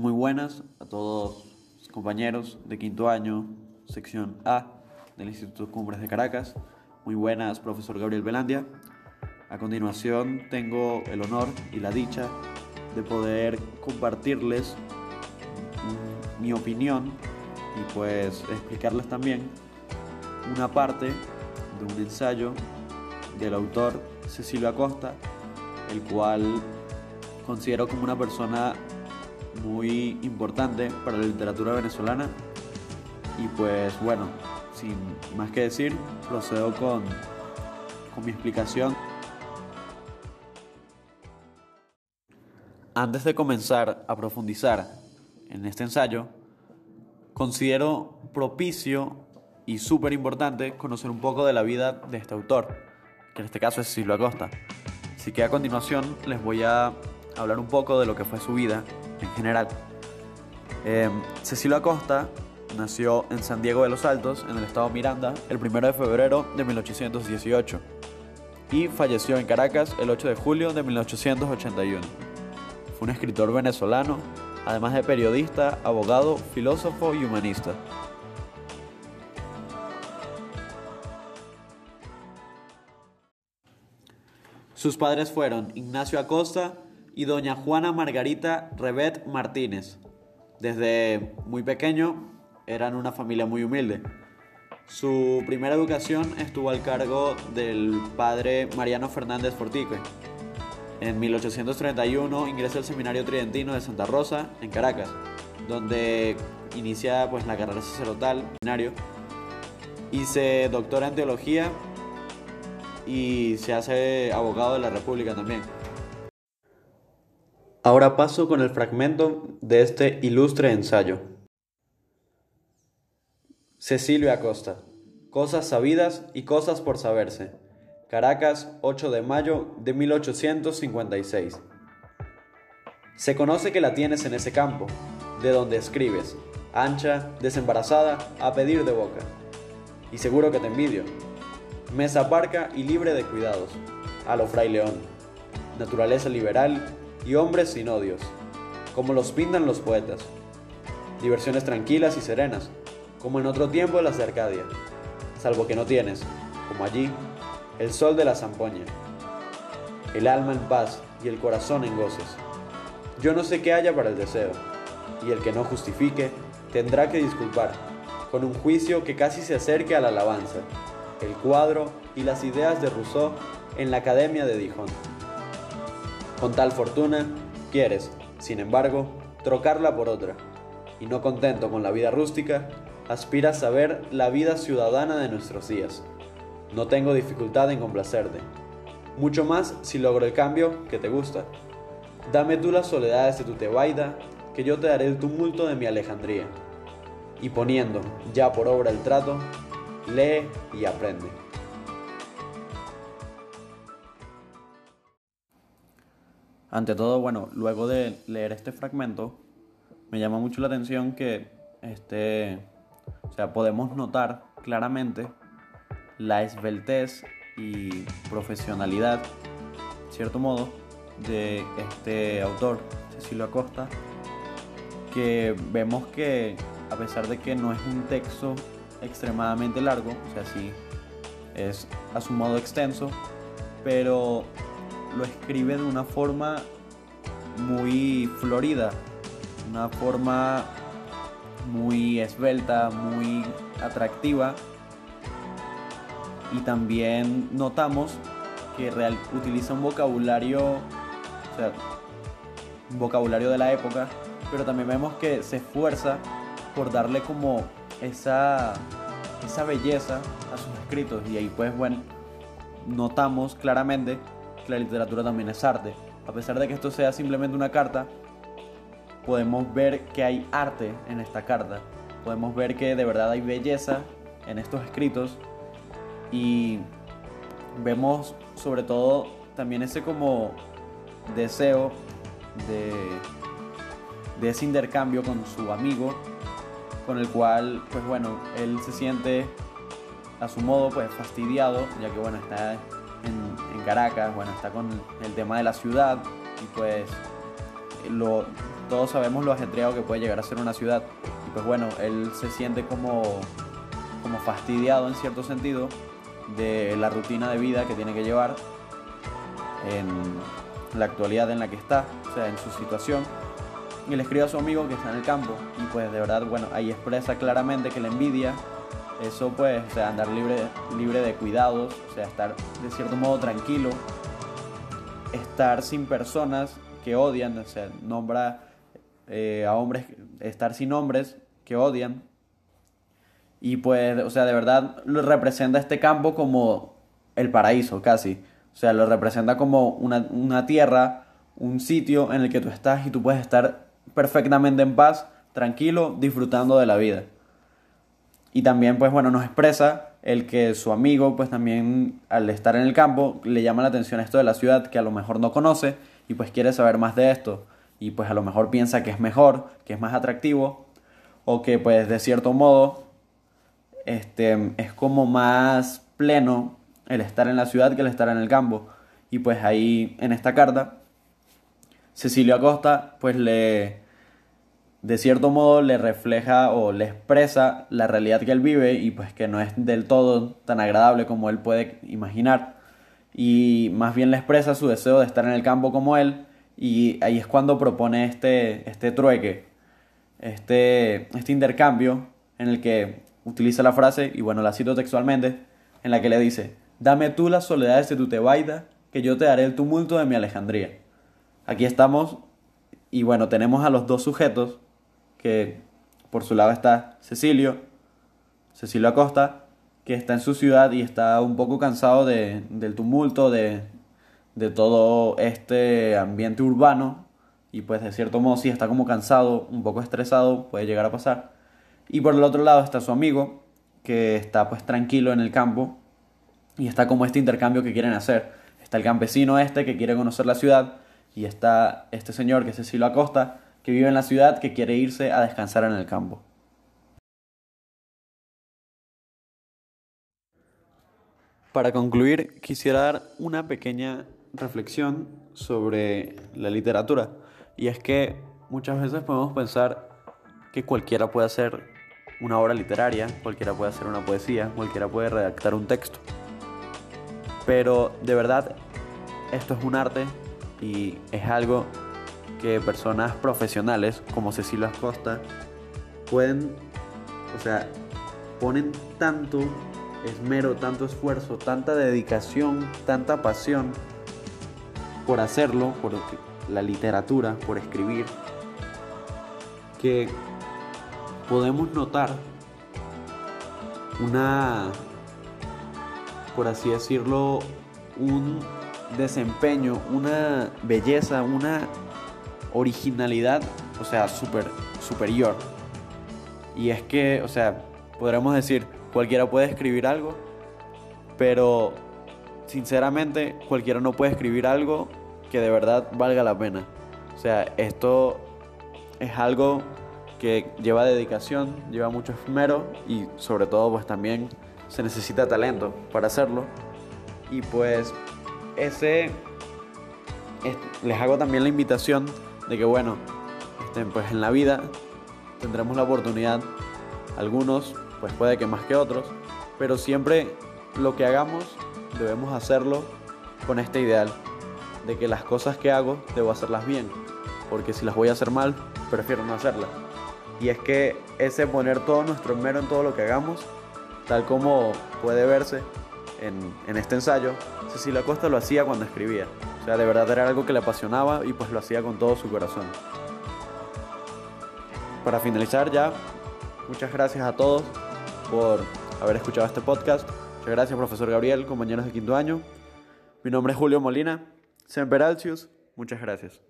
Muy buenas a todos los compañeros de quinto año, sección A del Instituto Cumbres de Caracas. Muy buenas, profesor Gabriel Belandia. A continuación tengo el honor y la dicha de poder compartirles mi opinión y pues explicarles también una parte de un ensayo del autor Cecilio Acosta, el cual considero como una persona muy importante para la literatura venezolana. Y pues bueno, sin más que decir, procedo con, con mi explicación. Antes de comenzar a profundizar en este ensayo, considero propicio y súper importante conocer un poco de la vida de este autor, que en este caso es Silvio Acosta. Así que a continuación les voy a hablar un poco de lo que fue su vida en general. Eh, Cecilio Acosta nació en San Diego de los Altos, en el estado Miranda, el 1 de febrero de 1818 y falleció en Caracas el 8 de julio de 1881. Fue un escritor venezolano, además de periodista, abogado, filósofo y humanista. Sus padres fueron Ignacio Acosta y doña Juana Margarita Rebet Martínez. Desde muy pequeño eran una familia muy humilde. Su primera educación estuvo al cargo del padre Mariano Fernández Fortique. En 1831 ingresa al Seminario Tridentino de Santa Rosa, en Caracas, donde inicia pues, la carrera sacerdotal, y se doctora en teología y se hace abogado de la República también. Ahora paso con el fragmento de este ilustre ensayo. Cecilio Acosta. Cosas sabidas y cosas por saberse. Caracas, 8 de mayo de 1856. Se conoce que la tienes en ese campo, de donde escribes, ancha, desembarazada, a pedir de boca. Y seguro que te envidio. Mesa parca y libre de cuidados, a lo fray león. Naturaleza liberal y hombres sin odios, como los pintan los poetas. Diversiones tranquilas y serenas, como en otro tiempo las de Arcadia, salvo que no tienes, como allí, el sol de la zampoña, el alma en paz y el corazón en goces. Yo no sé qué haya para el deseo, y el que no justifique tendrá que disculpar, con un juicio que casi se acerque a la alabanza, el cuadro y las ideas de Rousseau en la Academia de Dijon. Con tal fortuna, quieres, sin embargo, trocarla por otra, y no contento con la vida rústica, aspiras a ver la vida ciudadana de nuestros días. No tengo dificultad en complacerte, mucho más si logro el cambio que te gusta. Dame tú las soledades de tu Tebaida, que yo te daré el tumulto de mi Alejandría. Y poniendo ya por obra el trato, lee y aprende. Ante todo, bueno, luego de leer este fragmento, me llama mucho la atención que este, o sea, podemos notar claramente la esbeltez y profesionalidad, cierto modo, de este autor, Cecilio Acosta, que vemos que a pesar de que no es un texto extremadamente largo, o sea, sí es a su modo extenso, pero lo escribe de una forma muy florida, una forma muy esbelta, muy atractiva. Y también notamos que real, utiliza un vocabulario, vocabulario de la época, pero también vemos que se esfuerza por darle como esa, esa belleza a sus escritos. Y ahí pues bueno, notamos claramente la literatura también es arte. A pesar de que esto sea simplemente una carta, podemos ver que hay arte en esta carta. Podemos ver que de verdad hay belleza en estos escritos y vemos sobre todo también ese como deseo de, de ese intercambio con su amigo con el cual pues bueno él se siente a su modo pues fastidiado ya que bueno está en, Caracas, bueno, está con el tema de la ciudad y pues lo, todos sabemos lo ajetreado que puede llegar a ser una ciudad. Y pues bueno, él se siente como, como fastidiado en cierto sentido de la rutina de vida que tiene que llevar en la actualidad en la que está, o sea, en su situación. Y le escribe a su amigo que está en el campo y pues de verdad, bueno, ahí expresa claramente que la envidia, eso pues, o sea, andar libre, libre de cuidados, o sea, estar de cierto modo tranquilo, estar sin personas que odian, o sea, nombra eh, a hombres, estar sin hombres que odian. Y pues, o sea, de verdad lo representa este campo como el paraíso, casi. O sea, lo representa como una, una tierra, un sitio en el que tú estás y tú puedes estar perfectamente en paz, tranquilo, disfrutando de la vida. Y también, pues bueno, nos expresa el que su amigo, pues también al estar en el campo, le llama la atención esto de la ciudad que a lo mejor no conoce y pues quiere saber más de esto. Y pues a lo mejor piensa que es mejor, que es más atractivo, o que pues de cierto modo este, es como más pleno el estar en la ciudad que el estar en el campo. Y pues ahí en esta carta, Cecilio Acosta pues le, de cierto modo le refleja o le expresa la realidad que él vive y pues que no es del todo tan agradable como él puede imaginar. Y más bien le expresa su deseo de estar en el campo como él y ahí es cuando propone este, este trueque, este, este intercambio en el que utiliza la frase, y bueno, la cito textualmente, en la que le dice, Dame tú las soledades de tu Tebaida, que yo te daré el tumulto de mi Alejandría. Aquí estamos, y bueno, tenemos a los dos sujetos, que por su lado está Cecilio, Cecilio Acosta, que está en su ciudad y está un poco cansado de, del tumulto, de, de todo este ambiente urbano, y pues de cierto modo sí está como cansado, un poco estresado, puede llegar a pasar. Y por el otro lado está su amigo, que está pues tranquilo en el campo, y está como este intercambio que quieren hacer. Está el campesino este que quiere conocer la ciudad y está este señor que es Cecilio Acosta que vive en la ciudad que quiere irse a descansar en el campo. Para concluir, quisiera dar una pequeña reflexión sobre la literatura. Y es que muchas veces podemos pensar que cualquiera puede hacer una obra literaria, cualquiera puede hacer una poesía, cualquiera puede redactar un texto. Pero de verdad, esto es un arte y es algo que personas profesionales como Cecilia Acosta pueden, o sea, ponen tanto esmero, tanto esfuerzo, tanta dedicación, tanta pasión por hacerlo, por la literatura, por escribir, que podemos notar una por así decirlo, un desempeño, una belleza, una originalidad, o sea, super, superior. Y es que, o sea, podremos decir, cualquiera puede escribir algo, pero sinceramente cualquiera no puede escribir algo que de verdad valga la pena. O sea, esto es algo que lleva dedicación, lleva mucho esmero y sobre todo pues también se necesita talento para hacerlo. Y pues ese les hago también la invitación de que bueno, este, pues en la vida tendremos la oportunidad, algunos pues puede que más que otros, pero siempre lo que hagamos debemos hacerlo con este ideal de que las cosas que hago debo hacerlas bien, porque si las voy a hacer mal, prefiero no hacerlas. Y es que ese poner todo nuestro mero en todo lo que hagamos Tal como puede verse en, este ensayo, Cecilia Costa lo hacía cuando escribía. O sea, de verdad era algo que le apasionaba y pues lo hacía con todo su corazón. Para finalizar ya, muchas gracias a todos por haber escuchado este podcast. Muchas gracias, profesor Gabriel, compañeros de quinto año. Mi nombre es Julio Molina. Sean Peralcius. Muchas gracias.